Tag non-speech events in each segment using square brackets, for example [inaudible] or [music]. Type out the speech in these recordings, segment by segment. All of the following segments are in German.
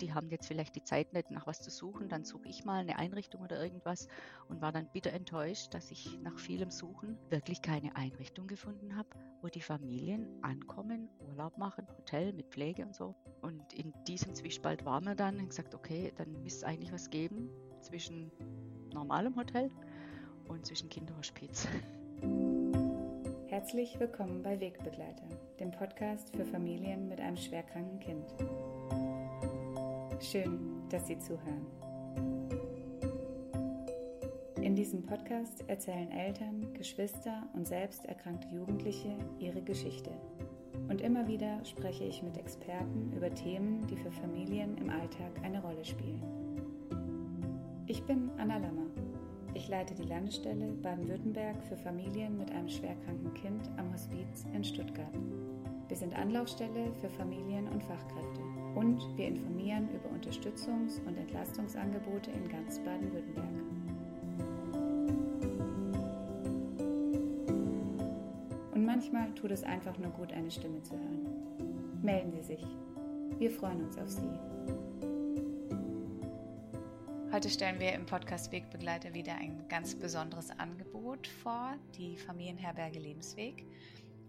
die haben jetzt vielleicht die Zeit nicht, nach was zu suchen, dann suche ich mal eine Einrichtung oder irgendwas und war dann bitter enttäuscht, dass ich nach vielem Suchen wirklich keine Einrichtung gefunden habe, wo die Familien ankommen, Urlaub machen, Hotel mit Pflege und so. Und in diesem Zwiespalt waren wir dann und gesagt, okay, dann müsste es eigentlich was geben zwischen normalem Hotel und zwischen Kinderhospiz. [laughs] Herzlich willkommen bei Wegbegleiter, dem Podcast für Familien mit einem schwerkranken Kind. Schön, dass Sie zuhören. In diesem Podcast erzählen Eltern, Geschwister und selbst erkrankte Jugendliche ihre Geschichte. Und immer wieder spreche ich mit Experten über Themen, die für Familien im Alltag eine Rolle spielen. Ich bin Anna Lammer. Ich leite die Landesstelle Baden-Württemberg für Familien mit einem schwerkranken Kind am Hospiz in Stuttgart. Wir sind Anlaufstelle für Familien und Fachkräfte und wir informieren über Unterstützungs- und Entlastungsangebote in ganz Baden-Württemberg. Und manchmal tut es einfach nur gut, eine Stimme zu hören. Melden Sie sich. Wir freuen uns auf Sie. Heute stellen wir im Podcast Wegbegleiter wieder ein ganz besonderes Angebot vor, die Familienherberge Lebensweg.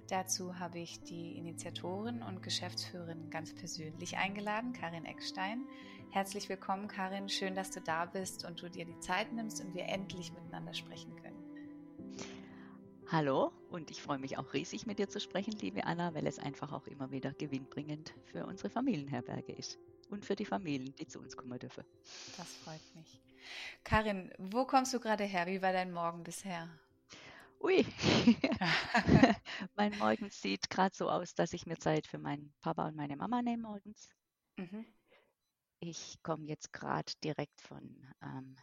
Dazu habe ich die Initiatorin und Geschäftsführerin ganz persönlich eingeladen, Karin Eckstein. Herzlich willkommen, Karin. Schön, dass du da bist und du dir die Zeit nimmst und wir endlich miteinander sprechen können. Hallo und ich freue mich auch riesig mit dir zu sprechen, liebe Anna, weil es einfach auch immer wieder gewinnbringend für unsere Familienherberge ist und für die Familien, die zu uns kommen dürfen. Das freut mich. Karin, wo kommst du gerade her? Wie war dein Morgen bisher? Ui, [laughs] mein Morgen sieht gerade so aus, dass ich mir Zeit für meinen Papa und meine Mama nehme morgens. Mhm. Ich komme jetzt gerade direkt von ähm,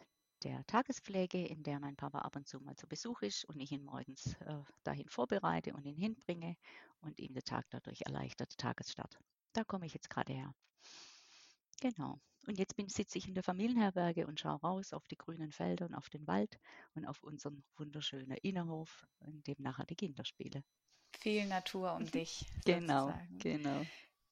der Tagespflege, in der mein Papa ab und zu mal zu Besuch ist und ich ihn morgens äh, dahin vorbereite und ihn hinbringe und ihm den Tag dadurch erleichtert, Tagesstart. Da komme ich jetzt gerade her. Genau. Und jetzt bin, sitze ich in der Familienherberge und schaue raus auf die grünen Felder und auf den Wald und auf unseren wunderschönen Innenhof, in dem nachher die Kinder spielen. Viel Natur um [laughs] dich. genau, sozusagen. genau.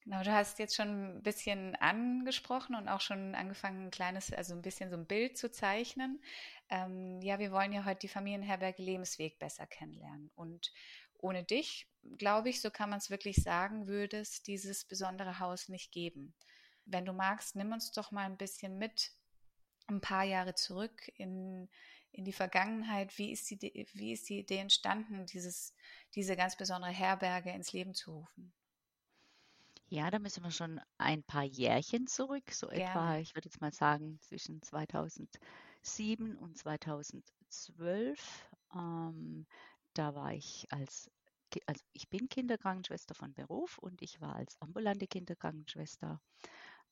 Genau, du hast jetzt schon ein bisschen angesprochen und auch schon angefangen, ein kleines, also ein bisschen so ein Bild zu zeichnen. Ähm, ja, wir wollen ja heute die Familienherberge Lebensweg besser kennenlernen. Und ohne dich, glaube ich, so kann man es wirklich sagen, würde es dieses besondere Haus nicht geben. Wenn du magst, nimm uns doch mal ein bisschen mit, ein paar Jahre zurück in, in die Vergangenheit. Wie ist, die, wie ist die Idee entstanden, dieses, diese ganz besondere Herberge ins Leben zu rufen? Ja, da müssen wir schon ein paar Jährchen zurück, so Gerne. etwa, ich würde jetzt mal sagen, zwischen 2007 und 2012. Ähm, da war ich als, also ich bin Kinderkrankenschwester von Beruf und ich war als ambulante Kinderkrankenschwester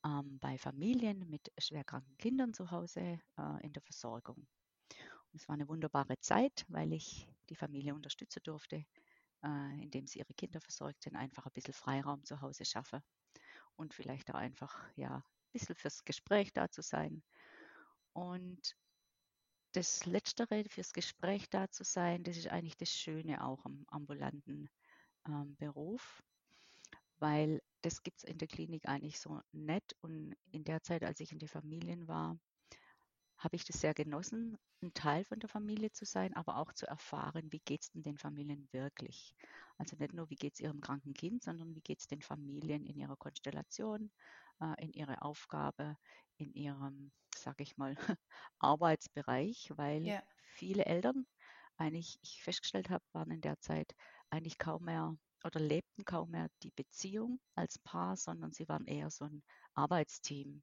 ähm, bei Familien mit schwerkranken Kindern zu Hause äh, in der Versorgung. Und es war eine wunderbare Zeit, weil ich die Familie unterstützen durfte, äh, indem sie ihre Kinder versorgten, einfach ein bisschen Freiraum zu Hause schaffen und vielleicht auch einfach ja, ein bisschen fürs Gespräch da zu sein. Und das Letztere, fürs Gespräch da zu sein, das ist eigentlich das Schöne auch am ambulanten ähm, Beruf, weil das gibt es in der Klinik eigentlich so nett. Und in der Zeit, als ich in den Familien war, habe ich das sehr genossen, ein Teil von der Familie zu sein, aber auch zu erfahren, wie geht es denn den Familien wirklich. Also nicht nur, wie geht es ihrem kranken Kind, sondern wie geht es den Familien in ihrer Konstellation, äh, in ihrer Aufgabe, in ihrem, sage ich mal, [laughs] Arbeitsbereich, weil ja. viele Eltern eigentlich, ich festgestellt habe, waren in der Zeit eigentlich kaum mehr oder lebten kaum mehr die Beziehung als Paar, sondern sie waren eher so ein Arbeitsteam.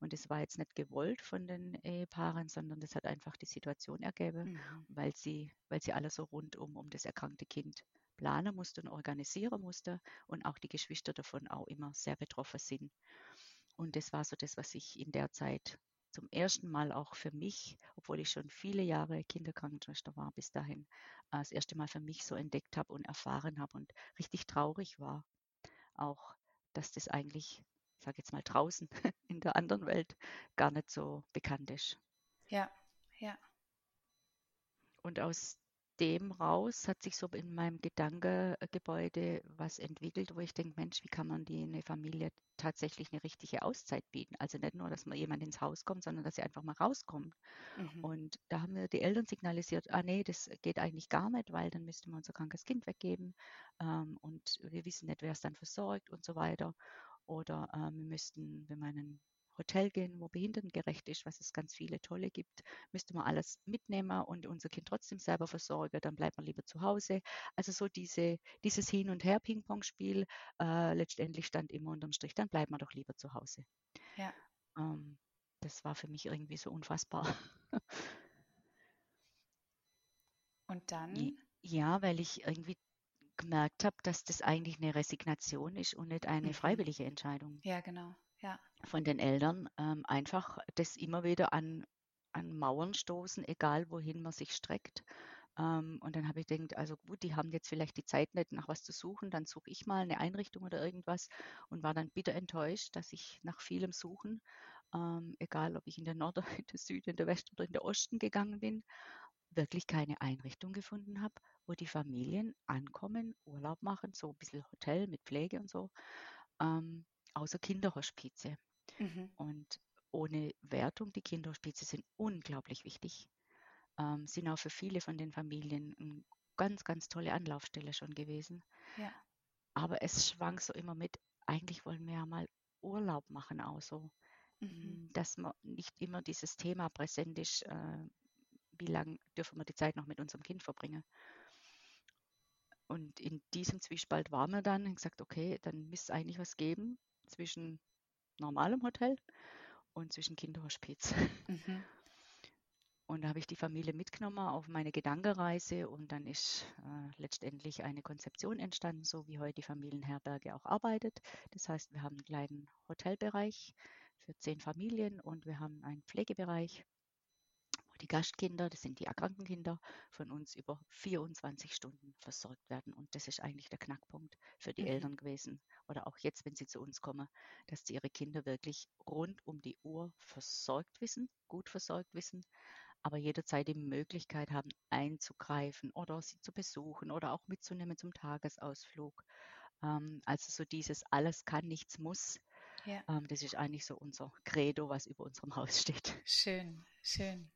Und das war jetzt nicht gewollt von den Ehepaaren, sondern das hat einfach die Situation ergeben, mhm. weil sie, weil sie alle so rundum um das erkrankte Kind planen musste und organisieren musste und auch die Geschwister davon auch immer sehr betroffen sind. Und das war so das, was ich in der Zeit zum ersten Mal auch für mich, obwohl ich schon viele Jahre Kinderkrankenschwester war, bis dahin äh, das erste Mal für mich so entdeckt habe und erfahren habe und richtig traurig war. Auch, dass das eigentlich, ich sage jetzt mal draußen [laughs] in der anderen Welt, gar nicht so bekannt ist. Ja, ja. Und aus dem raus hat sich so in meinem Gedankengebäude was entwickelt, wo ich denke, Mensch, wie kann man die eine Familie tatsächlich eine richtige Auszeit bieten? Also nicht nur, dass man jemand ins Haus kommt, sondern dass sie einfach mal rauskommt. Mhm. Und da haben wir die Eltern signalisiert, ah nee, das geht eigentlich gar nicht, weil dann müssten wir unser krankes Kind weggeben ähm, und wir wissen nicht, wer es dann versorgt und so weiter. Oder ähm, wir müssten, wenn man einen Hotel gehen, wo behindertengerecht ist, was es ganz viele tolle gibt, müsste man alles mitnehmen und unser Kind trotzdem selber versorgen, dann bleibt man lieber zu Hause. Also so diese, dieses Hin- und Her-Ping-Pong-Spiel, äh, letztendlich stand immer unterm Strich, dann bleibt man doch lieber zu Hause. Ja. Ähm, das war für mich irgendwie so unfassbar. [laughs] Und dann? Ja, weil ich irgendwie gemerkt habe, dass das eigentlich eine Resignation ist und nicht eine mhm. freiwillige Entscheidung. Ja, genau ja. von den Eltern, ähm, einfach das immer wieder an, an Mauern stoßen, egal wohin man sich streckt. Ähm, und dann habe ich gedacht, also gut, die haben jetzt vielleicht die Zeit nicht nach was zu suchen, dann suche ich mal eine Einrichtung oder irgendwas und war dann bitter enttäuscht, dass ich nach vielem Suchen, ähm, egal ob ich in der Norden, [laughs] in der Süden, in der Westen oder in der Osten gegangen bin, wirklich keine Einrichtung gefunden habe, wo die Familien ankommen, Urlaub machen, so ein bisschen Hotel mit Pflege und so. Ähm, außer Kinderhospize. Mhm. Und ohne Wertung, die Kinderhospize sind unglaublich wichtig, ähm, sind auch für viele von den Familien eine ganz, ganz tolle Anlaufstelle schon gewesen. Ja. Aber es schwang so immer mit, eigentlich wollen wir ja mal Urlaub machen, auch so. Mhm. Hm, dass man nicht immer dieses Thema präsent ist, äh, wie lange dürfen wir die Zeit noch mit unserem Kind verbringen. Und in diesem Zwiespalt waren wir dann und gesagt, okay, dann müsste es eigentlich was geben, zwischen normalem Hotel und zwischen Kinderhospiz. Mhm. Und da habe ich die Familie mitgenommen auf meine Gedankenreise und dann ist äh, letztendlich eine Konzeption entstanden, so wie heute die Familienherberge auch arbeitet. Das heißt, wir haben einen kleinen Hotelbereich für zehn Familien und wir haben einen Pflegebereich die Gastkinder, das sind die erkrankten Kinder, von uns über 24 Stunden versorgt werden. Und das ist eigentlich der Knackpunkt für die mhm. Eltern gewesen. Oder auch jetzt, wenn sie zu uns kommen, dass sie ihre Kinder wirklich rund um die Uhr versorgt wissen, gut versorgt wissen, aber jederzeit die Möglichkeit haben, einzugreifen oder sie zu besuchen oder auch mitzunehmen zum Tagesausflug. Ähm, also so dieses alles kann, nichts muss. Ja. Ähm, das ist eigentlich so unser Credo, was über unserem Haus steht. Schön, schön.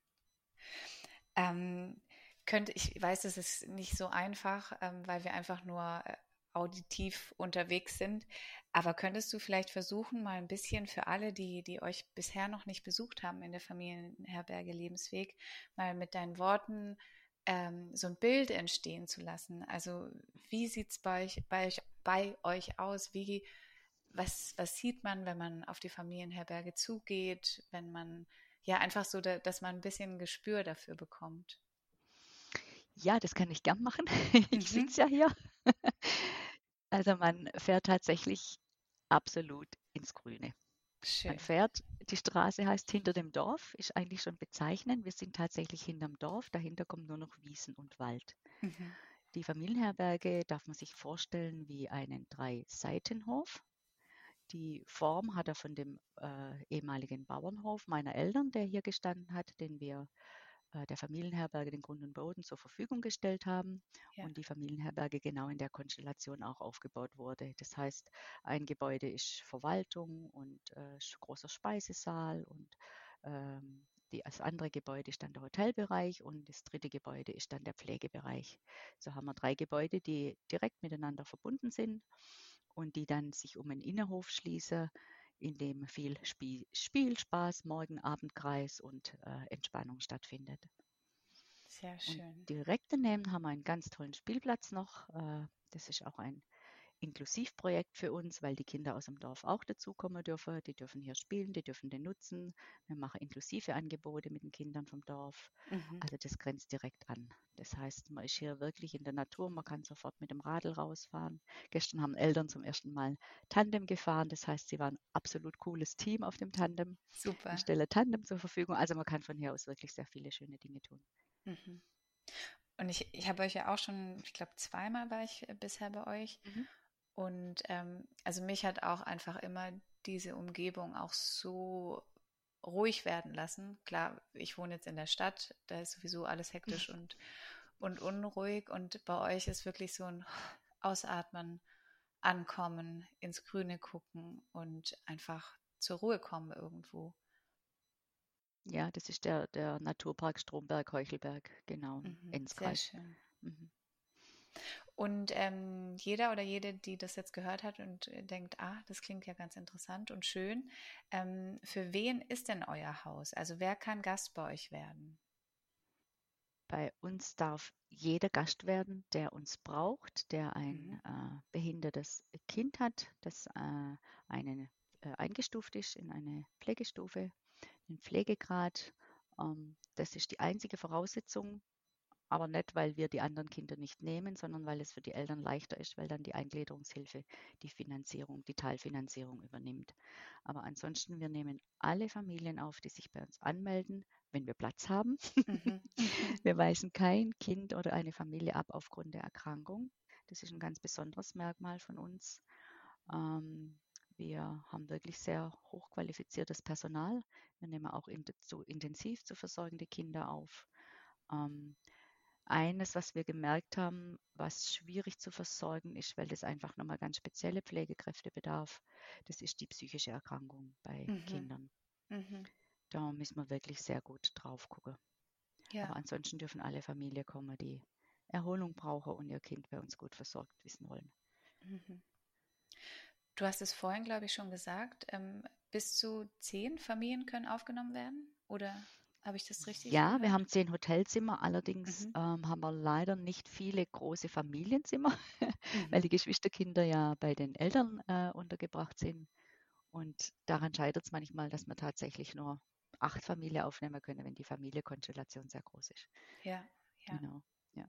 Ähm, könnte, ich weiß, es ist nicht so einfach, ähm, weil wir einfach nur äh, auditiv unterwegs sind. Aber könntest du vielleicht versuchen, mal ein bisschen für alle, die, die euch bisher noch nicht besucht haben in der Familienherberge Lebensweg, mal mit deinen Worten ähm, so ein Bild entstehen zu lassen? Also wie sieht es bei euch, bei, euch, bei euch aus? Wie, was, was sieht man, wenn man auf die Familienherberge zugeht, wenn man ja, einfach so, dass man ein bisschen ein Gespür dafür bekommt. Ja, das kann ich gern machen. [laughs] Ich mhm. sitze ja hier. [laughs] Also man fährt tatsächlich absolut ins Grüne. Schön. Man fährt, die Straße heißt hinter dem Dorf, ist eigentlich schon bezeichnend. Wir sind tatsächlich hinterm Dorf, dahinter kommt nur noch Wiesen und Wald. Mhm. Die Familienherberge darf man sich vorstellen wie einen Drei-Seitenhof. Die Form hat er von dem äh, ehemaligen Bauernhof meiner Eltern, der hier gestanden hat, den wir äh, der Familienherberge den Grund und Boden zur Verfügung gestellt haben ja. und die Familienherberge genau in der Konstellation auch aufgebaut wurde. Das heißt, ein Gebäude ist Verwaltung und äh, großer Speisesaal und ähm, die, das andere Gebäude ist dann der Hotelbereich und das dritte Gebäude ist dann der Pflegebereich. So haben wir drei Gebäude, die direkt miteinander verbunden sind und die dann sich um einen Innenhof schließen, in dem viel Spiel, Spiel Spaß, Morgen, Abendkreis und äh, Entspannung stattfindet. Sehr schön. Und direkt daneben haben wir einen ganz tollen Spielplatz noch. Äh, das ist auch ein Inklusivprojekt für uns, weil die Kinder aus dem Dorf auch dazukommen dürfen. Die dürfen hier spielen, die dürfen den nutzen. Wir machen inklusive Angebote mit den Kindern vom Dorf. Mhm. Also das grenzt direkt an. Das heißt, man ist hier wirklich in der Natur, man kann sofort mit dem Radl rausfahren. Gestern haben Eltern zum ersten Mal Tandem gefahren. Das heißt, sie waren ein absolut cooles Team auf dem Tandem. Super. Ich stelle Tandem zur Verfügung. Also man kann von hier aus wirklich sehr viele schöne Dinge tun. Mhm. Und ich, ich habe euch ja auch schon, ich glaube, zweimal war ich bisher bei euch. Mhm. Und ähm, also mich hat auch einfach immer diese Umgebung auch so ruhig werden lassen. Klar, ich wohne jetzt in der Stadt, da ist sowieso alles hektisch [laughs] und, und unruhig und bei euch ist wirklich so ein Ausatmen, Ankommen, ins Grüne gucken und einfach zur Ruhe kommen irgendwo. Ja, das ist der, der Naturpark Stromberg-Heuchelberg, genau, mhm, Enzkreis. Sehr schön. Mhm. Und ähm, jeder oder jede, die das jetzt gehört hat und denkt, ah, das klingt ja ganz interessant und schön, ähm, für wen ist denn euer Haus? Also wer kann Gast bei euch werden? Bei uns darf jeder Gast werden, der uns braucht, der ein mhm. äh, behindertes Kind hat, das äh, eine, äh, eingestuft ist in eine Pflegestufe, den Pflegegrad. Ähm, das ist die einzige Voraussetzung, aber nicht, weil wir die anderen Kinder nicht nehmen, sondern weil es für die Eltern leichter ist, weil dann die Eingliederungshilfe die Finanzierung, die Teilfinanzierung übernimmt. Aber ansonsten, wir nehmen alle Familien auf, die sich bei uns anmelden, wenn wir Platz haben. Mhm. [laughs] wir weisen kein Kind oder eine Familie ab aufgrund der Erkrankung. Das ist ein ganz besonderes Merkmal von uns. Ähm, wir haben wirklich sehr hochqualifiziertes Personal. Wir nehmen auch in, zu intensiv zu versorgende Kinder auf. Ähm, eines, was wir gemerkt haben, was schwierig zu versorgen ist, weil das einfach nochmal ganz spezielle Pflegekräfte bedarf, das ist die psychische Erkrankung bei mhm. Kindern. Mhm. Da müssen wir wirklich sehr gut drauf gucken. Ja. Aber ansonsten dürfen alle Familien kommen, die Erholung brauchen und ihr Kind bei uns gut versorgt wissen wollen. Mhm. Du hast es vorhin, glaube ich, schon gesagt, ähm, bis zu zehn Familien können aufgenommen werden? Oder habe ich das richtig Ja, gehört? wir haben zehn Hotelzimmer, allerdings mhm. ähm, haben wir leider nicht viele große Familienzimmer, [laughs] mhm. weil die Geschwisterkinder ja bei den Eltern äh, untergebracht sind. Und daran scheitert es manchmal, dass wir tatsächlich nur acht Familien aufnehmen können, wenn die Familienkonstellation sehr groß ist. Ja, ja. Genau, ja.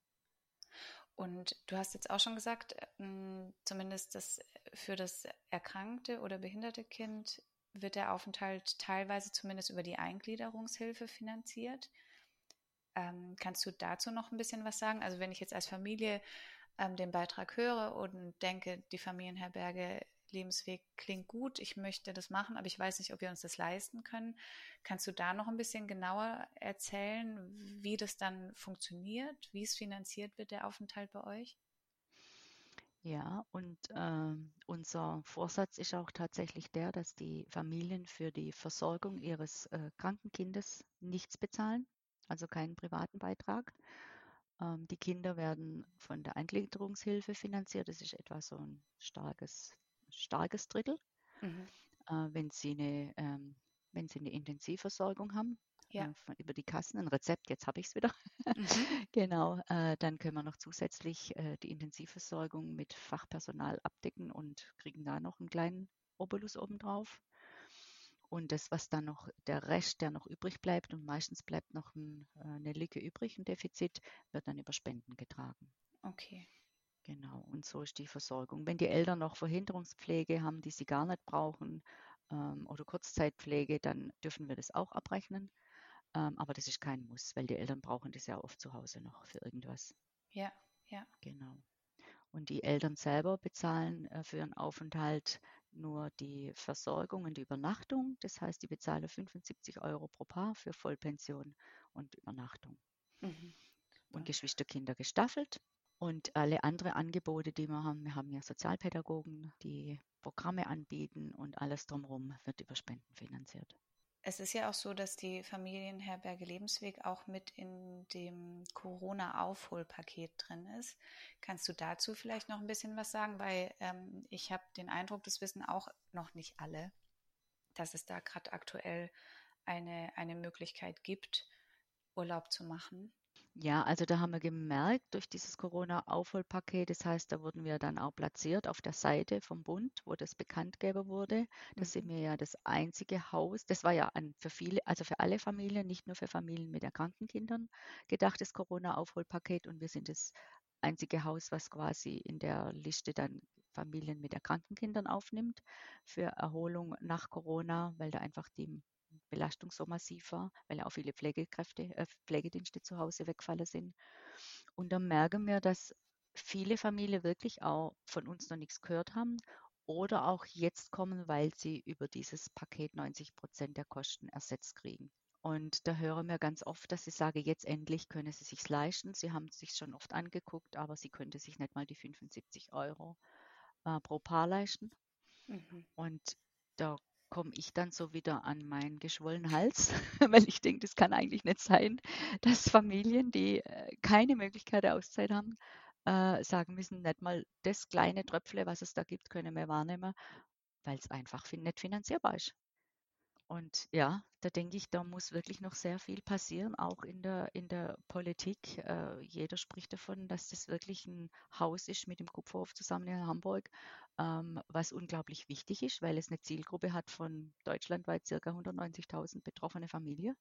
Und du hast jetzt auch schon gesagt, ähm, zumindest das für das erkrankte oder behinderte Kind wird der Aufenthalt teilweise zumindest über die Eingliederungshilfe finanziert. Ähm, kannst du dazu noch ein bisschen was sagen? Also wenn ich jetzt als Familie ähm, den Beitrag höre und denke, die Familienherberge Lebensweg klingt gut, ich möchte das machen, aber ich weiß nicht, ob wir uns das leisten können. Kannst du da noch ein bisschen genauer erzählen, wie das dann funktioniert, wie es finanziert wird, der Aufenthalt bei euch? Ja, und äh, unser Vorsatz ist auch tatsächlich der, dass die Familien für die Versorgung ihres äh, kranken Kindes nichts bezahlen, also keinen privaten Beitrag. Ähm, die Kinder werden von der Eingliederungshilfe finanziert. Das ist etwa so ein starkes, starkes Drittel. Mhm. Äh, wenn, sie eine, ähm, wenn sie eine Intensivversorgung haben, ja. äh, über die Kassen, ein Rezept, jetzt habe ich es wieder. Mhm. [laughs] genau, äh, dann können wir noch zusätzlich äh, die Intensivversorgung mit Fachpersonal abdecken und kriegen da noch einen kleinen Obolus obendrauf. Und das, was dann noch, der Rest, der noch übrig bleibt, und meistens bleibt noch ein, äh, eine Lücke übrig, ein Defizit, wird dann über Spenden getragen. Okay. Genau, und so ist die Versorgung. Wenn die Eltern noch Verhinderungspflege haben, die sie gar nicht brauchen, ähm, oder Kurzzeitpflege, dann dürfen wir das auch abrechnen. Ähm, aber das ist kein Muss, weil die Eltern brauchen das ja oft zu Hause noch für irgendwas. Ja, ja. Genau. Und die Eltern selber bezahlen äh, für ihren Aufenthalt nur die Versorgung und die Übernachtung. Das heißt, die bezahlen 75 Euro pro Paar für Vollpension und Übernachtung. Mhm. Und Geschwisterkinder gestaffelt. Und alle anderen Angebote, die wir haben, wir haben ja Sozialpädagogen, die Programme anbieten und alles drumherum wird über Spenden finanziert. Es ist ja auch so, dass die Familienherberge Lebensweg auch mit in dem Corona-Aufholpaket drin ist. Kannst du dazu vielleicht noch ein bisschen was sagen? Weil ähm, ich habe den Eindruck, das wissen auch noch nicht alle, dass es da gerade aktuell eine, eine Möglichkeit gibt, Urlaub zu machen. Ja, also da haben wir gemerkt durch dieses Corona-Aufholpaket, das heißt, da wurden wir dann auch platziert auf der Seite vom Bund, wo das bekannt gegeben wurde. Da sind mhm. wir ja das einzige Haus, das war ja an, für viele, also für alle Familien, nicht nur für Familien mit erkrankten Kindern gedacht, das Corona-Aufholpaket. Und wir sind das einzige Haus, was quasi in der Liste dann Familien mit erkrankten Kindern aufnimmt für Erholung nach Corona, weil da einfach die Belastung so massiv war, weil auch viele Pflegekräfte, äh, Pflegedienste zu Hause wegfallen sind. Und dann merken wir, dass viele Familien wirklich auch von uns noch nichts gehört haben oder auch jetzt kommen, weil sie über dieses Paket 90 Prozent der Kosten ersetzt kriegen. Und da hören wir ganz oft, dass sie sagen, jetzt endlich können sie sich leisten. Sie haben sich schon oft angeguckt, aber sie könnte sich nicht mal die 75 Euro äh, pro Paar leisten. Mhm. Und da komme ich dann so wieder an meinen geschwollenen Hals, [laughs] weil ich denke, das kann eigentlich nicht sein, dass Familien, die äh, keine Möglichkeit der Auszeit haben, äh, sagen müssen, nicht mal das kleine Tröpfle, was es da gibt, können wir wahrnehmen, weil es einfach nicht finanzierbar ist. Und ja, da denke ich, da muss wirklich noch sehr viel passieren, auch in der, in der Politik. Äh, jeder spricht davon, dass das wirklich ein Haus ist mit dem Kupferhof zusammen in Hamburg, ähm, was unglaublich wichtig ist, weil es eine Zielgruppe hat von deutschlandweit ca. 190.000 betroffene Familien.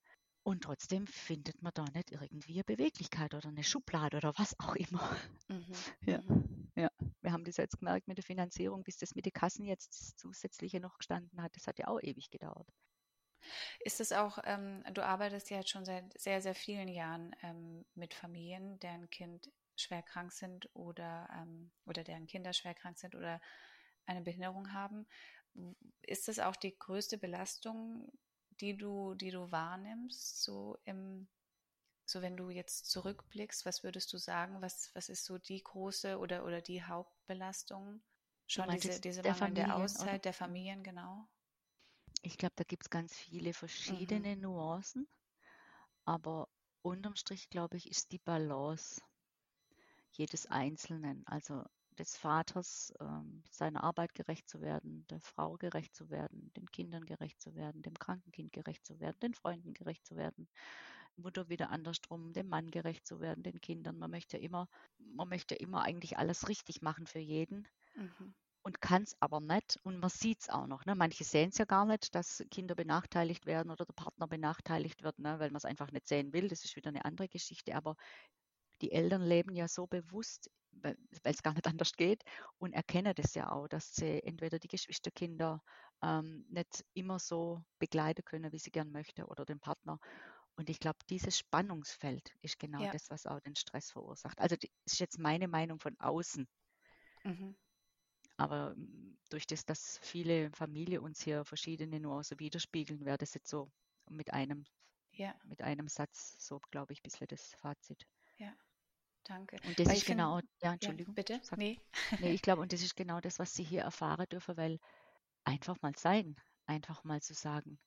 Und trotzdem findet man da nicht irgendwie eine Beweglichkeit oder eine Schublade oder was auch immer. Mhm. [laughs] Ja. Mhm. ja, wir haben das jetzt gemerkt mit der Finanzierung, bis das mit den Kassen jetzt zusätzliche noch gestanden hat. Das hat ja auch ewig gedauert. Ist es auch, ähm, du arbeitest ja jetzt schon seit sehr, sehr vielen Jahren ähm, mit Familien, deren Kind schwer krank sind oder, ähm, oder deren Kinder schwer krank sind oder eine Behinderung haben. Ist das auch die größte Belastung, die du, die du wahrnimmst, so im, so wenn du jetzt zurückblickst, was würdest du sagen, was, was ist so die große oder, oder die Hauptbelastung? Schon diese, diese der Familien, Auszeit oder? der Familien, genau. Ich glaube, da gibt es ganz viele verschiedene mhm. Nuancen, aber unterm Strich, glaube ich, ist die Balance jedes Einzelnen, also des Vaters, ähm, seiner Arbeit gerecht zu werden, der Frau gerecht zu werden, den Kindern gerecht zu werden, dem kranken Kind gerecht zu werden, den Freunden gerecht zu werden, Mutter wieder andersrum, dem Mann gerecht zu werden, den Kindern. Man möchte immer, man möchte immer eigentlich alles richtig machen für jeden. Mhm und kann es aber nicht und man sieht es auch noch. Ne? Manche sehen es ja gar nicht, dass Kinder benachteiligt werden oder der Partner benachteiligt wird, ne? weil man es einfach nicht sehen will. Das ist wieder eine andere Geschichte. Aber die Eltern leben ja so bewusst, weil es gar nicht [laughs] anders geht und erkennen das ja auch, dass sie entweder die Geschwisterkinder ähm, nicht immer so begleiten können, wie sie gern möchte oder den Partner. Und ich glaube, dieses Spannungsfeld ist genau ja. das, was auch den Stress verursacht. Also das ist jetzt meine Meinung von außen. Mhm. Aber hm, durch das, dass viele Familien uns hier verschiedene Nuancen widerspiegeln, wäre das jetzt so mit einem, ja. mit einem Satz so, glaube ich, ein bisschen das Fazit. Ja, danke. Und das weil ist genau, find, ja, Entschuldigung. Ja, bitte? Sag, nee. nee, ich [laughs] glaube, und das ist genau das, was Sie hier erfahren dürfen, weil einfach mal sein, einfach mal zu sagen,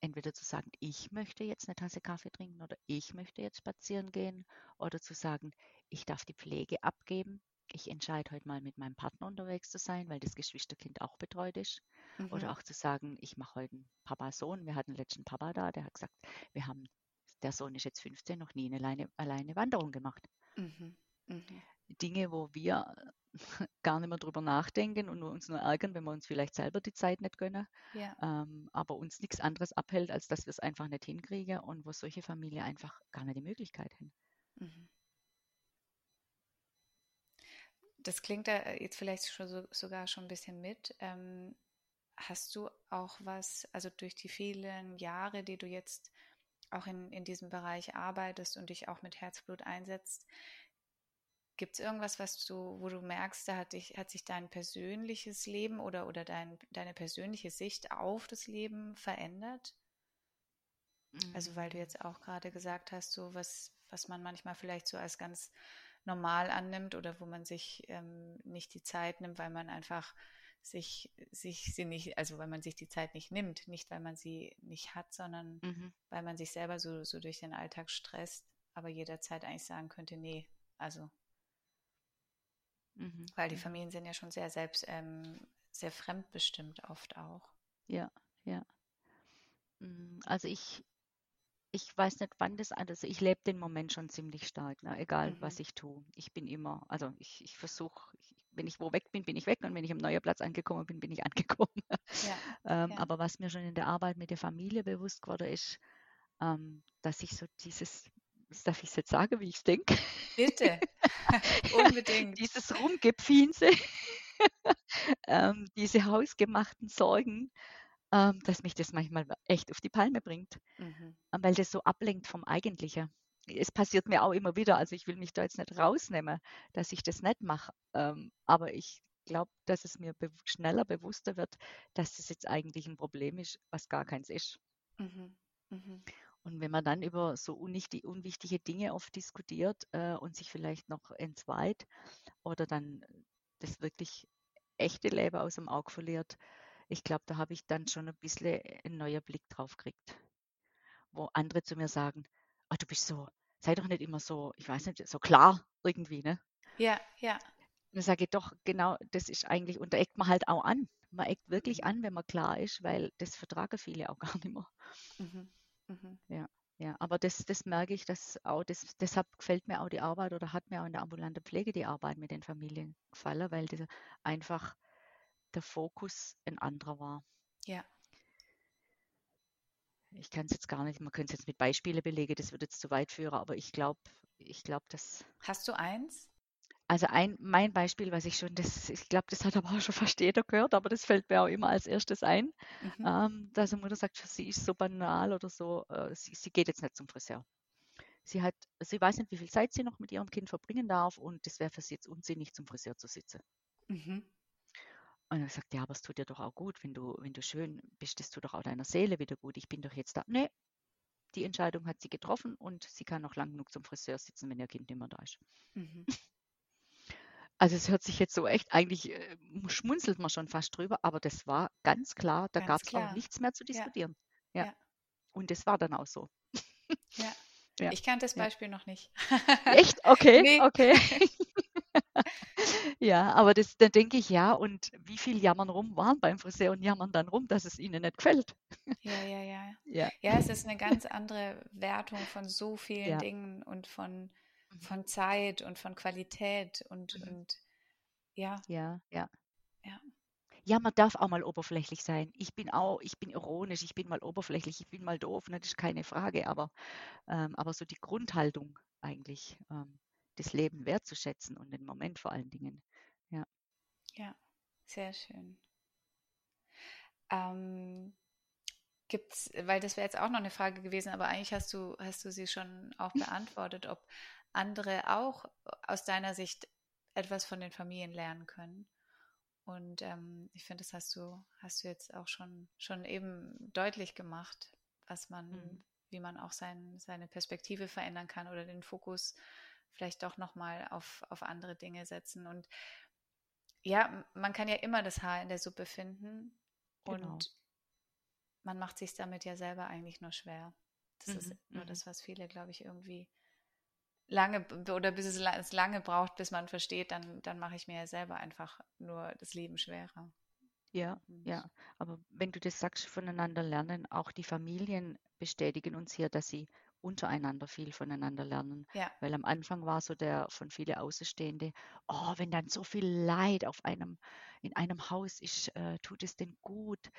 entweder zu sagen, ich möchte jetzt eine Tasse Kaffee trinken oder ich möchte jetzt spazieren gehen oder zu sagen, ich darf die Pflege abgeben, ich entscheide heute mal mit meinem Partner unterwegs zu sein, weil das Geschwisterkind auch betreut ist. Mhm. Oder auch zu sagen, ich mache heute einen Papa-Sohn. Wir hatten letzten Papa da, der hat gesagt, wir haben, der Sohn ist jetzt 15, noch nie eine alleine, alleine Wanderung gemacht. Mhm. Mhm. Dinge, wo wir [laughs] gar nicht mehr drüber nachdenken und uns nur ärgern, wenn wir uns vielleicht selber die Zeit nicht gönnen, ja. ähm, aber uns nichts anderes abhält, als dass wir es einfach nicht hinkriegen und wo solche Familien einfach gar nicht die Möglichkeit haben. Mhm das klingt da äh, jetzt vielleicht schon so, sogar schon ein bisschen mit. Ähm, hast du auch was, also durch die vielen Jahre, die du jetzt auch in, in diesem Bereich arbeitest und dich auch mit Herzblut einsetzt, gibt es irgendwas, was du, wo du merkst, da hat, dich, hat sich dein persönliches Leben oder, oder dein, deine persönliche Sicht auf das Leben verändert? Mhm. Also weil du mm. jetzt auch gerade gesagt hast, so was, was man manchmal vielleicht so als ganz normal annimmt oder wo man sich ähm, nicht die Zeit nimmt, weil man einfach sich, sich sie nicht, also weil man sich die Zeit nicht nimmt, nicht weil man sie nicht hat, sondern mhm. weil man sich selber so, so durch den Alltag stresst, aber jederzeit eigentlich sagen könnte, nee, also mhm. weil die. Familien sind ja schon sehr selbst, ähm, sehr fremdbestimmt oft auch. Ja, ja. Mm, also ich ich weiß nicht, wann das anders ist. Ich lebe den Moment schon ziemlich stark, ne? egal mhm. was ich tue. Ich bin immer, also ich, ich versuche, wenn ich wo weg bin, bin ich weg und wenn ich am neuen Platz angekommen bin, bin ich [laughs] angekommen. Ja, ähm, ja. Aber was mir schon in der Arbeit mit der Familie bewusst wurde, ist, ähm, dass ich so dieses, darf ich jetzt sagen, wie ich es denke? Bitte, [laughs] unbedingt. dieses Rumgepfiense, [laughs] ähm, diese hausgemachten Sorgen, ähm, dass mich das manchmal echt auf die Palme bringt, mhm. Ähm, weil das so ablenkt vom Eigentlichen. Es passiert mir auch immer wieder, also ich will mich da jetzt nicht rausnehmen, dass ich das nicht mache, ähm, aber ich glaube, dass es mir be schneller bewusster wird, dass das jetzt eigentlich ein Problem ist, was gar keins ist. Mhm. Mhm. Und wenn man dann über so unwichtige Dinge oft diskutiert äh, und sich vielleicht noch entzweit oder dann das wirklich echte Leben aus dem Auge verliert, ich glaube, da habe ich dann schon ein bisschen einen neuen Blick drauf gekriegt. Wo andere zu mir sagen, oh, du bist so, sei doch nicht immer so, ich weiß nicht, so klar irgendwie, ne? Ja, ja. Und dann sage ich doch, genau, das ist eigentlich, und da eckt man halt auch an. Man eckt wirklich mhm. an, wenn man klar ist, weil das vertragen viele auch [laughs] gar nicht mehr. Mhm. Mhm. Ja, ja, aber das, das merke ich, dass auch, das, deshalb gefällt mir auch die Arbeit oder hat mir auch in der ambulanten Pflege die Arbeit mit den Familien gefallen, weil das einfach der Fokus ein anderer war. Ja. Ich kann es jetzt gar nicht, man könnte es jetzt mit Beispielen belegen, das würde jetzt zu weit führen, aber ich glaube, ich glaube, dass. Hast du eins? Also ein, mein Beispiel, was ich schon, das, ich glaube, das hat aber auch schon fast jeder gehört, aber das fällt mir auch immer als erstes ein, mhm. ähm, dass eine Mutter sagt, sie ist so banal oder so, äh, sie, sie geht jetzt nicht zum Friseur. Sie hat, sie weiß nicht, wie viel Zeit sie noch mit ihrem Kind verbringen darf und das wäre für sie jetzt unsinnig, zum Friseur zu sitzen. Mhm. Und er sagt, ja, aber es tut dir doch auch gut, wenn du, wenn du schön bist, das tut doch auch deiner Seele wieder gut. Ich bin doch jetzt da. Nee, die Entscheidung hat sie getroffen und sie kann noch lang genug zum Friseur sitzen, wenn ihr Kind nicht mehr da ist. Mhm. [laughs] Also es hört sich jetzt so echt, eigentlich äh, schmunzelt man schon fast drüber, aber das war ganz klar, da gab es auch nichts mehr zu diskutieren. Ja. ja. Und das war dann auch so. Ja. [laughs] ja. Ich kannte das Beispiel ja. noch nicht. Echt? Okay, [laughs] nee. okay. Ja, aber das, da denke ich, ja, und wie viel Jammern rum waren beim Friseur und jammern dann rum, dass es ihnen nicht gefällt. Ja, ja, ja. [laughs] Ja, ja es ist eine ganz andere Wertung von so vielen Dingen und von Mhm. von Zeit und von Qualität und, mhm. und ja. Ja, ja. Ja. Ja, man darf auch mal oberflächlich sein. Ich bin auch, ich bin ironisch, ich bin mal oberflächlich, ich bin mal doof, ne, das ist keine Frage, aber, ähm, aber so die Grundhaltung eigentlich, ähm, das Leben wertzuschätzen und den Moment vor allen Dingen. Ja. Ja, sehr schön. Ähm, gibt's, weil das wäre jetzt auch noch eine Frage gewesen, aber eigentlich hast du, hast du sie schon auch [laughs] beantwortet, ob andere auch aus deiner Sicht etwas von den Familien lernen können. Und ähm, ich finde, das hast du, hast du jetzt auch schon, schon eben deutlich gemacht, was man, mhm. wie man auch sein, seine Perspektive verändern kann oder den Fokus vielleicht doch nochmal auf, auf andere Dinge setzen. Und ja, man kann ja immer das Haar in der Suppe finden genau. und man macht sich damit ja selber eigentlich nur schwer. Das mhm. ist nur mhm. das, was viele, glaube ich, irgendwie lange oder bis es lange braucht, bis man versteht, dann, dann mache ich mir ja selber einfach nur das Leben schwerer. Ja, ja. Aber wenn du das sagst, voneinander lernen, auch die Familien bestätigen uns hier, dass sie untereinander viel voneinander lernen. Ja. Weil am Anfang war so der von viele Außenstehende, oh, wenn dann so viel Leid auf einem, in einem Haus ist, äh, tut es denn gut?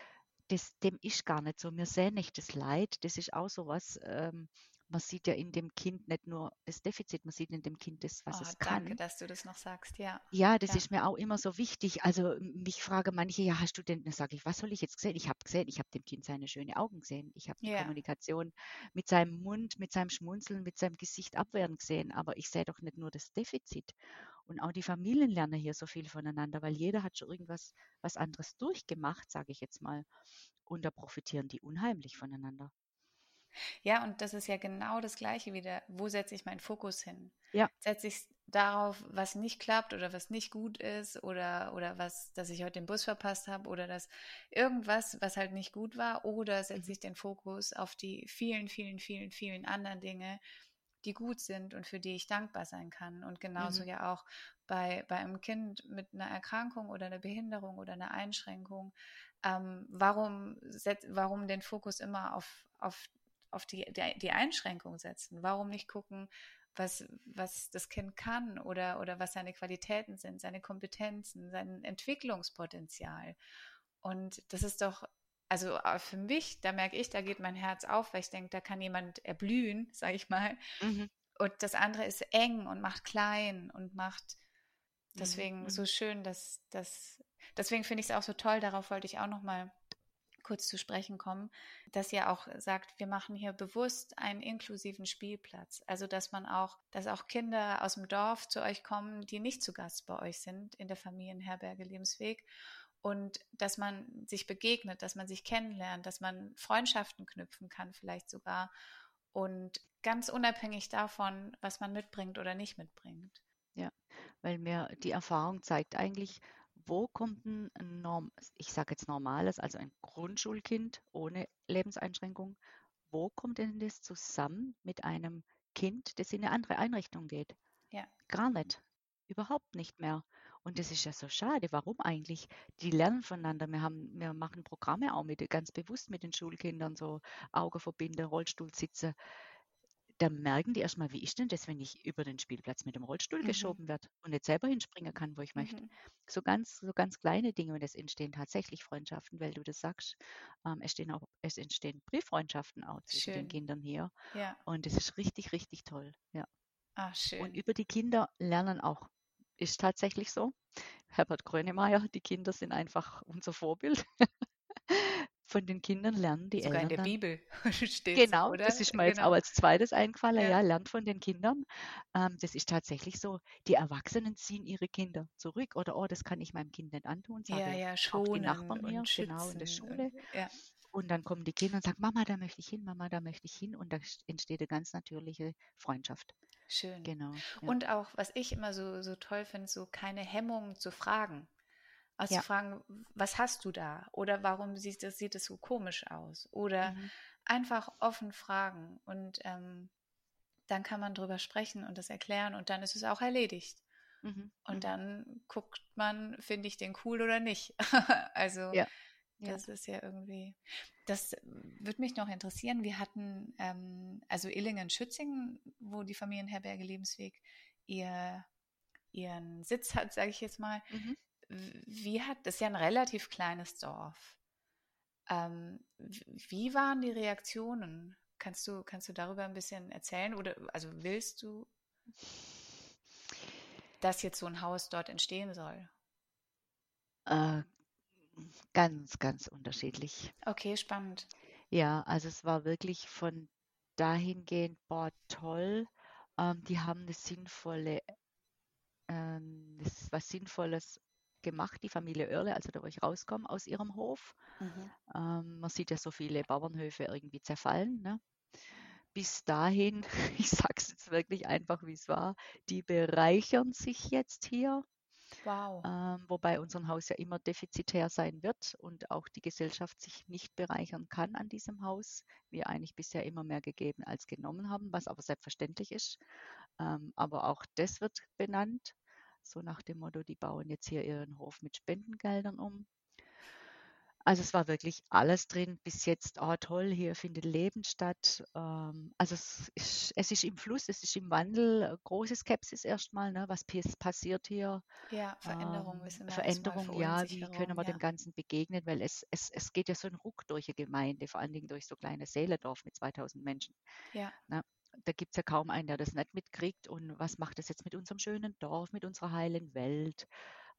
Das, dem ist gar nicht so. Wir sehen nicht das Leid. Das ist auch so was, ähm, man sieht ja in dem Kind nicht nur das Defizit, man sieht in dem Kind das, was oh, es kann. Danke, dass du das noch sagst, ja. Ja, das ja. ist mir auch immer so wichtig. Also mich fragen manche, ja, hast du denn, dann sage ich, was soll ich jetzt gesehen? Ich habe gesehen, ich habe dem Kind seine schönen Augen gesehen. Ich habe die ja. Kommunikation mit seinem Mund, mit seinem Schmunzeln, mit seinem Gesicht abwehren gesehen. Aber ich sehe doch nicht nur das Defizit. Und auch die Familien lernen hier so viel voneinander, weil jeder hat schon irgendwas was anderes durchgemacht, sage ich jetzt mal. Und da profitieren die unheimlich voneinander. Ja, und das ist ja genau das Gleiche wieder. Wo setze ich meinen Fokus hin? Ja. Setze ich es darauf, was nicht klappt oder was nicht gut ist oder, oder was, dass ich heute den Bus verpasst habe oder dass irgendwas, was halt nicht gut war, oder setze mhm. ich den Fokus auf die vielen, vielen, vielen, vielen anderen Dinge, die gut sind und für die ich dankbar sein kann. Und genauso mhm. ja auch bei, bei einem Kind mit einer Erkrankung oder einer Behinderung oder einer Einschränkung. Ähm, warum, set, warum den Fokus immer auf, auf auf die, die, die Einschränkung setzen? Warum nicht gucken, was, was das Kind kann oder, oder was seine Qualitäten sind, seine Kompetenzen, sein Entwicklungspotenzial? Und das ist doch, also äh, für mich, da merke ich, da geht mein Herz auf, weil ich denke, da kann jemand erblühen, [laughs] sage ich mal. Mhm. Und das andere ist eng und macht klein und macht deswegen mhm. so schön, dass das, deswegen finde ich es auch so toll, darauf wollte ich auch nochmal kurz zu sprechen kommen, dass ihr auch sagt, wir machen hier bewusst einen inklusiven Spielplatz. Also dass man auch, dass auch Kinder aus dem Dorf zu euch kommen, die nicht zu Gast bei euch sind in der Familienherberge Lebensweg und dass man sich begegnet, dass man sich kennenlernt, dass man Freundschaften knüpfen kann, vielleicht sogar und ganz unabhängig davon, was man mitbringt oder nicht mitbringt. Ja, weil mir die Erfahrung zeigt eigentlich, wo kommt ein Norm, ich sage jetzt normales, also ein Grundschulkind ohne Lebenseinschränkung, wo kommt denn das zusammen mit einem Kind, das in eine andere Einrichtung geht? Ja. Gar nicht. Überhaupt nicht mehr. Und das ist ja so schade. Warum eigentlich? Die lernen voneinander. Wir haben, wir machen Programme auch mit, ganz bewusst mit den Schulkindern, so Augen verbinden, Rollstuhl sitzen. Da merken die erstmal, wie ist denn das, wenn ich über den Spielplatz mit dem Rollstuhl Mhm. geschoben werde und nicht selber hinspringen kann, wo ich möchte. Mhm. So ganz, so ganz kleine Dinge und es entstehen tatsächlich Freundschaften, weil du das sagst. Ähm, es, stehen auch, es entstehen Brieffreundschaften auch zwischen den. Kindern hier. Ja. Und das ist richtig, richtig toll. Ja. Und schön. über die Kinder lernen auch. Ist tatsächlich so. Herbert Grönemeyer, die Kinder sind einfach unser Vorbild. Von den Kindern lernen die Sogar in Eltern der dann. Bibel [laughs] steht Genau, oder? das ist mir jetzt auch Genau. als zweites eingefallen. Ja. Ja, lernt von den Kindern. Ähm, das ist tatsächlich so. Die Erwachsenen ziehen ihre Kinder zurück oder, oh, das kann ich meinem Kind nicht antun, Ja, sage ja, auch die schonen Nachbarn mir, und genau, in der. Schule. Und, ja, Und dann kommen die Kinder und sagen, Mama, da möchte ich hin, Mama, da möchte ich hin. Und da entsteht eine ganz natürliche Freundschaft. schön. Genau. Ja. Und auch, was ich immer so, so toll finde, so keine Hemmung zu fragen. Also Ja. zu fragen, was hast du da? Oder warum sieht das, sieht das so komisch aus? Oder Mhm. einfach offen fragen. Und ähm, dann kann man drüber sprechen und das erklären und dann ist es auch erledigt. Mhm. Und Mhm. dann guckt man, finde ich den cool oder nicht. [laughs] also Ja. Ja. das ist ja irgendwie. Das würde mich noch interessieren. Wir hatten ähm, also Illingen-Schützingen, wo die Familienherberge Lebensweg ihr, ihren Sitz hat, sage ich jetzt mal. Mhm. Wie hat, das ist ja ein relativ kleines Dorf. Ähm, wie waren die Reaktionen? Kannst du, kannst du darüber ein bisschen erzählen? Oder also willst du, dass jetzt so ein Haus dort entstehen soll? Äh, ganz, ganz unterschiedlich. Okay, spannend. Ja, also es war wirklich von dahingehend, boah, toll. Ähm, die haben eine sinnvolle, ähm, das was Sinnvolles gemacht, die Familie Oerle, also da wo ich rauskomme aus ihrem Hof. Mhm. Ähm, man sieht ja so viele Bauernhöfe irgendwie zerfallen, ne? Bis dahin, [laughs] ich sage es jetzt wirklich einfach, wie es war, die bereichern sich jetzt hier. Wow. ähm, wobei unser Haus ja immer defizitär sein wird und auch die Gesellschaft sich nicht bereichern kann an diesem Haus. Wir eigentlich bisher immer mehr gegeben als genommen haben, was aber selbstverständlich ist. Ähm, aber auch das wird benannt, so nach dem Motto, die bauen jetzt hier ihren Hof mit Spendengeldern um. Also es war wirklich alles drin bis jetzt. Oh toll, hier findet Leben statt. Ähm, also es ist, es ist im Fluss, es ist im Wandel. äh, Große Skepsis erstmal, ne? Was passiert hier? Ja, Veränderung Ähm, Veränderung, ja, wie können wir Verunsicherung, dem ja. Ganzen begegnen? Weil es, es, es geht ja so ein Ruck durch die Gemeinde, vor allen Dingen durch so kleine Seelendorf mit 2000 Menschen. Ja, Ne? Da gibt es ja kaum einen, der das nicht mitkriegt. Und was macht das jetzt mit unserem schönen Dorf, mit unserer heilen Welt?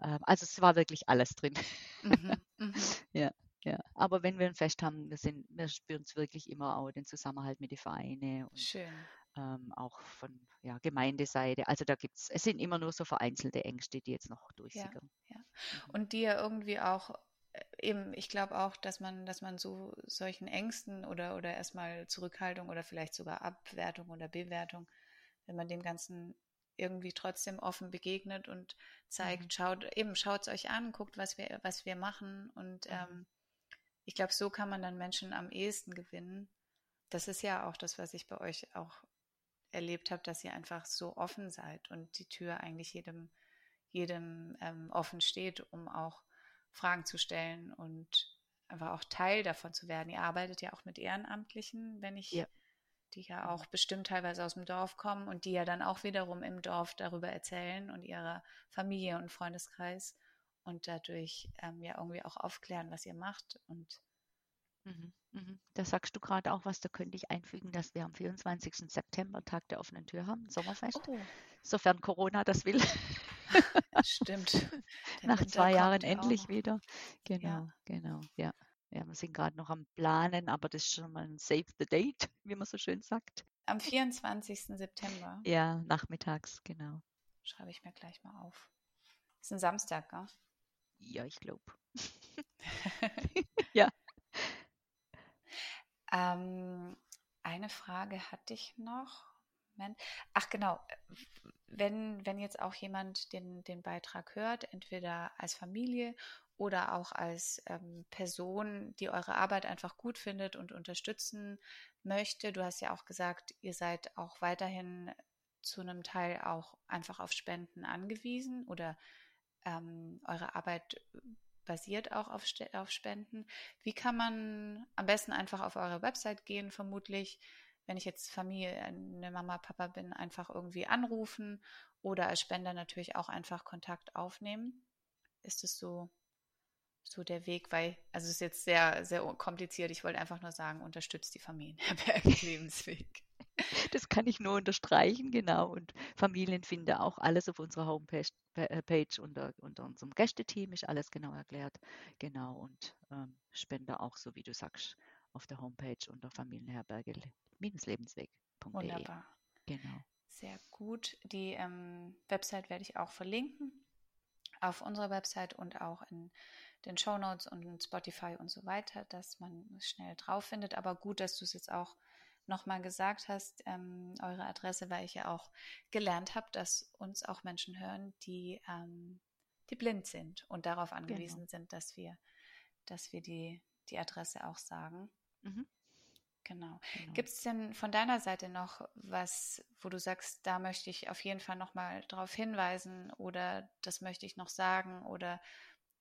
Ähm, also es war wirklich alles drin. mhm, [laughs] mhm. Ja, ja. Aber wenn wir ein Fest haben, wir, sind, wir spüren es wirklich immer auch den Zusammenhalt mit den Vereinen und schön. ähm, auch von ja, Gemeindeseite. Also da gibt es, es sind immer nur so vereinzelte Ängste, die jetzt noch durchsickern. ja. Mhm. Und die ja irgendwie auch eben, ich glaube auch, dass man, dass man so solchen Ängsten oder, oder erstmal Zurückhaltung oder vielleicht sogar Abwertung oder Bewertung, wenn man dem Ganzen irgendwie trotzdem offen begegnet und zeigt, Mhm. schaut, eben schaut es euch an, guckt, was wir, was wir machen. Und Mhm. ähm, ich glaube, so kann man dann Menschen am ehesten gewinnen. Das ist ja auch das, was ich bei euch auch erlebt habe, dass ihr einfach so offen seid und die Tür eigentlich jedem, jedem ähm, offen steht, um auch Fragen zu stellen und einfach auch Teil davon zu werden. Ihr arbeitet ja auch mit Ehrenamtlichen, wenn ich, Ja. die ja auch bestimmt teilweise aus dem Dorf kommen und die ja dann auch wiederum im Dorf darüber erzählen und ihrer Familie und Freundeskreis und dadurch ähm, ja irgendwie auch aufklären, was ihr macht. Und Mhm, mhm. Da sagst du gerade auch was, da könnte ich einfügen, dass wir am 24. September Tag der offenen Tür haben, Sommerfest, oh, sofern Corona das will. stimmt. [laughs] Der Nach Winter zwei Jahren endlich wieder. Genau, genau, ja. Ja, wir sind gerade noch am Planen, aber das ist schon mal ein Save the Date, [laughs] wie man so schön sagt. Am 24. September Ja, nachmittags, genau. schreibe ich mir gleich mal auf. Ist ein Samstag, gell? Ja, ich glaube. [laughs] Ähm, eine Frage hatte ich noch. Ach genau, wenn, wenn jetzt auch jemand den, den Beitrag hört, entweder als Familie oder auch als ähm, Person, die eure Arbeit einfach gut findet und unterstützen möchte. Du hast ja auch gesagt, ihr seid auch weiterhin zu einem Teil auch einfach auf Spenden angewiesen oder ähm, eure Arbeit basiert auch auf, auf Spenden. Wie kann man am besten einfach auf eure Website gehen, vermutlich, wenn ich jetzt Familie, eine Mama, Papa bin, einfach irgendwie anrufen oder als Spender natürlich auch einfach Kontakt aufnehmen? Ist es so, so der Weg? Weil, also es ist jetzt sehr, sehr kompliziert. Ich wollte einfach nur sagen, unterstützt die Familienherberge [laughs] Lebensweg. Das kann ich nur unterstreichen, genau. Und Familien finden auch alles auf unserer Homepage äh, Page unter, unter unserem Gästeteam, ist alles genau erklärt. Genau. Und ähm, Spender auch, so wie du sagst, auf der Homepage unter Familienherberge-lebensweg.de. Wunderbar. Genau. Sehr gut. Die ähm, Website werde ich auch verlinken auf unserer Website und auch in den Show Notes und in Spotify und so weiter, dass man es schnell drauf findet. Aber gut, dass du es jetzt auch nochmal gesagt hast, ähm, eure Adresse, weil ich ja auch gelernt habe, dass uns auch Menschen hören, die, ähm, die blind sind und darauf angewiesen genau. sind, dass wir, dass wir die, die Adresse auch sagen. Mhm. Genau. genau. Gibt es denn von deiner Seite noch was, wo du sagst, da möchte ich auf jeden Fall nochmal darauf hinweisen oder das möchte ich noch sagen oder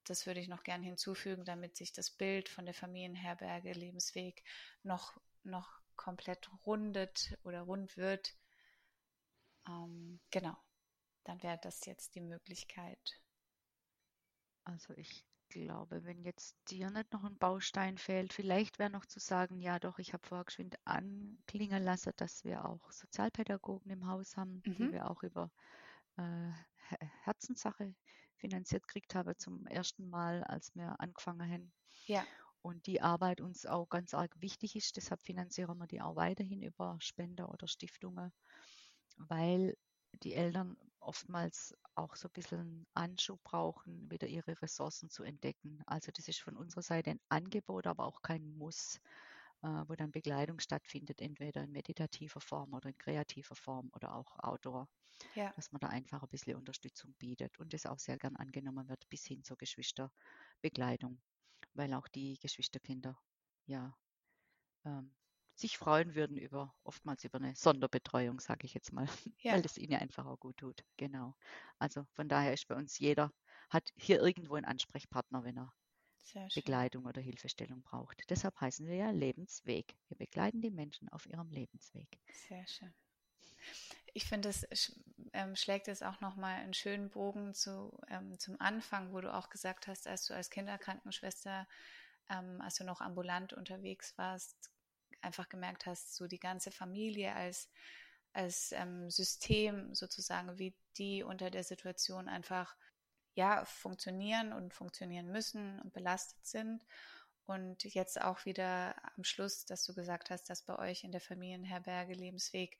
das würde ich noch gern hinzufügen, damit sich das Bild von der Familienherberge Lebensweg noch, noch komplett rundet oder rund wird. Ähm, genau, dann wäre das jetzt die Möglichkeit. Also ich glaube, wenn jetzt dir nicht noch ein Baustein fehlt, vielleicht wäre noch zu sagen, ja doch, ich habe vorher geschwind anklingen lassen, dass wir auch Sozialpädagogen im Haus haben, mhm. die wir auch über äh, Herzenssache finanziert gekriegt haben zum ersten Mal, als wir angefangen haben. Ja und die Arbeit uns auch ganz arg wichtig ist. Deshalb finanzieren wir die auch weiterhin über Spender oder Stiftungen, weil die Eltern oftmals auch so ein bisschen Anschub brauchen, wieder ihre Ressourcen zu entdecken. Also das ist von unserer Seite ein Angebot, aber auch kein Muss, äh, wo dann Begleitung stattfindet, entweder in meditativer Form oder in kreativer Form oder auch Outdoor. Ja. Dass man da einfach ein bisschen Unterstützung bietet und das auch sehr gern angenommen wird, bis hin zur Geschwisterbegleitung weil auch die Geschwisterkinder ja ähm, sich freuen würden über oftmals über eine Sonderbetreuung, sage ich jetzt mal, [laughs] ja. weil das ihnen einfach auch gut tut. Genau. Also von daher ist bei uns jeder hat hier irgendwo einen Ansprechpartner, wenn er Begleitung oder Hilfestellung braucht. Deshalb heißen wir ja Lebensweg. Wir begleiten die Menschen auf ihrem Lebensweg. Sehr schön. Ich finde, es ähm, schlägt es auch nochmal einen schönen Bogen zu, ähm, zum Anfang, wo du auch gesagt hast, als du als Kinderkrankenschwester, ähm, als du noch ambulant unterwegs warst, einfach gemerkt hast, so die ganze Familie als, als ähm, System sozusagen, wie die unter der Situation einfach ja funktionieren und funktionieren müssen und belastet sind. Und jetzt auch wieder am Schluss, dass du gesagt hast, dass bei euch in der Familienherberge Lebensweg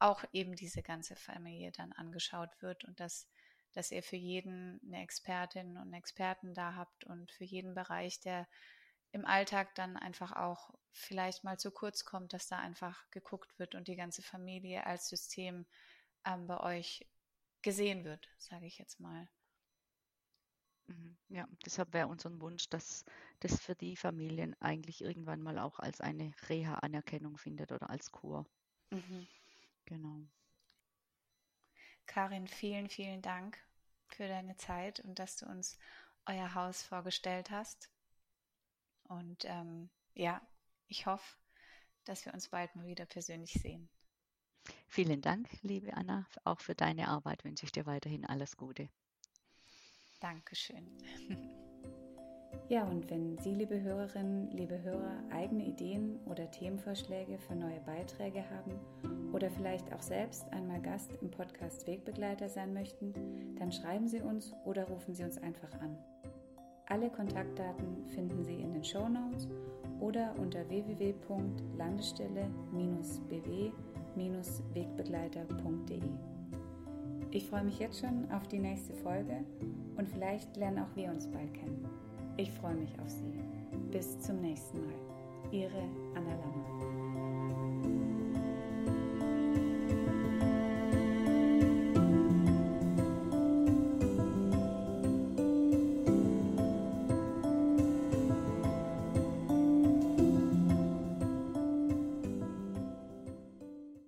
auch eben diese ganze Familie dann angeschaut wird und dass, dass ihr für jeden eine Expertin und einen Experten da habt und für jeden Bereich, der im Alltag dann einfach auch vielleicht mal zu kurz kommt, dass da einfach geguckt wird und die ganze Familie als System ähm, bei euch gesehen wird, sage ich jetzt mal. Mhm. Ja, deshalb wäre unser Wunsch, dass das für die Familien eigentlich irgendwann mal auch als eine Reha-Anerkennung findet oder als Kur. Mhm. Genau. Karin, vielen, vielen Dank für deine Zeit und dass du uns euer Haus vorgestellt hast. Und ähm, ja, ich hoffe, dass wir uns bald mal wieder persönlich sehen. Vielen Dank, liebe Anna. Auch für deine Arbeit wünsche ich dir weiterhin alles Gute. Dankeschön. [laughs] Ja, und wenn Sie, liebe Hörerinnen, liebe Hörer, eigene Ideen oder Themenvorschläge für neue Beiträge haben oder vielleicht auch selbst einmal Gast im Podcast Wegbegleiter sein möchten, dann schreiben Sie uns oder rufen Sie uns einfach an. Alle Kontaktdaten finden Sie in den Show Notes oder unter www.landesstelle-bw-wegbegleiter.de. Ich freue mich jetzt schon auf die nächste Folge und vielleicht lernen auch wir uns bald kennen. Ich freue mich auf Sie. Bis zum nächsten Mal. Ihre Anna Lammer.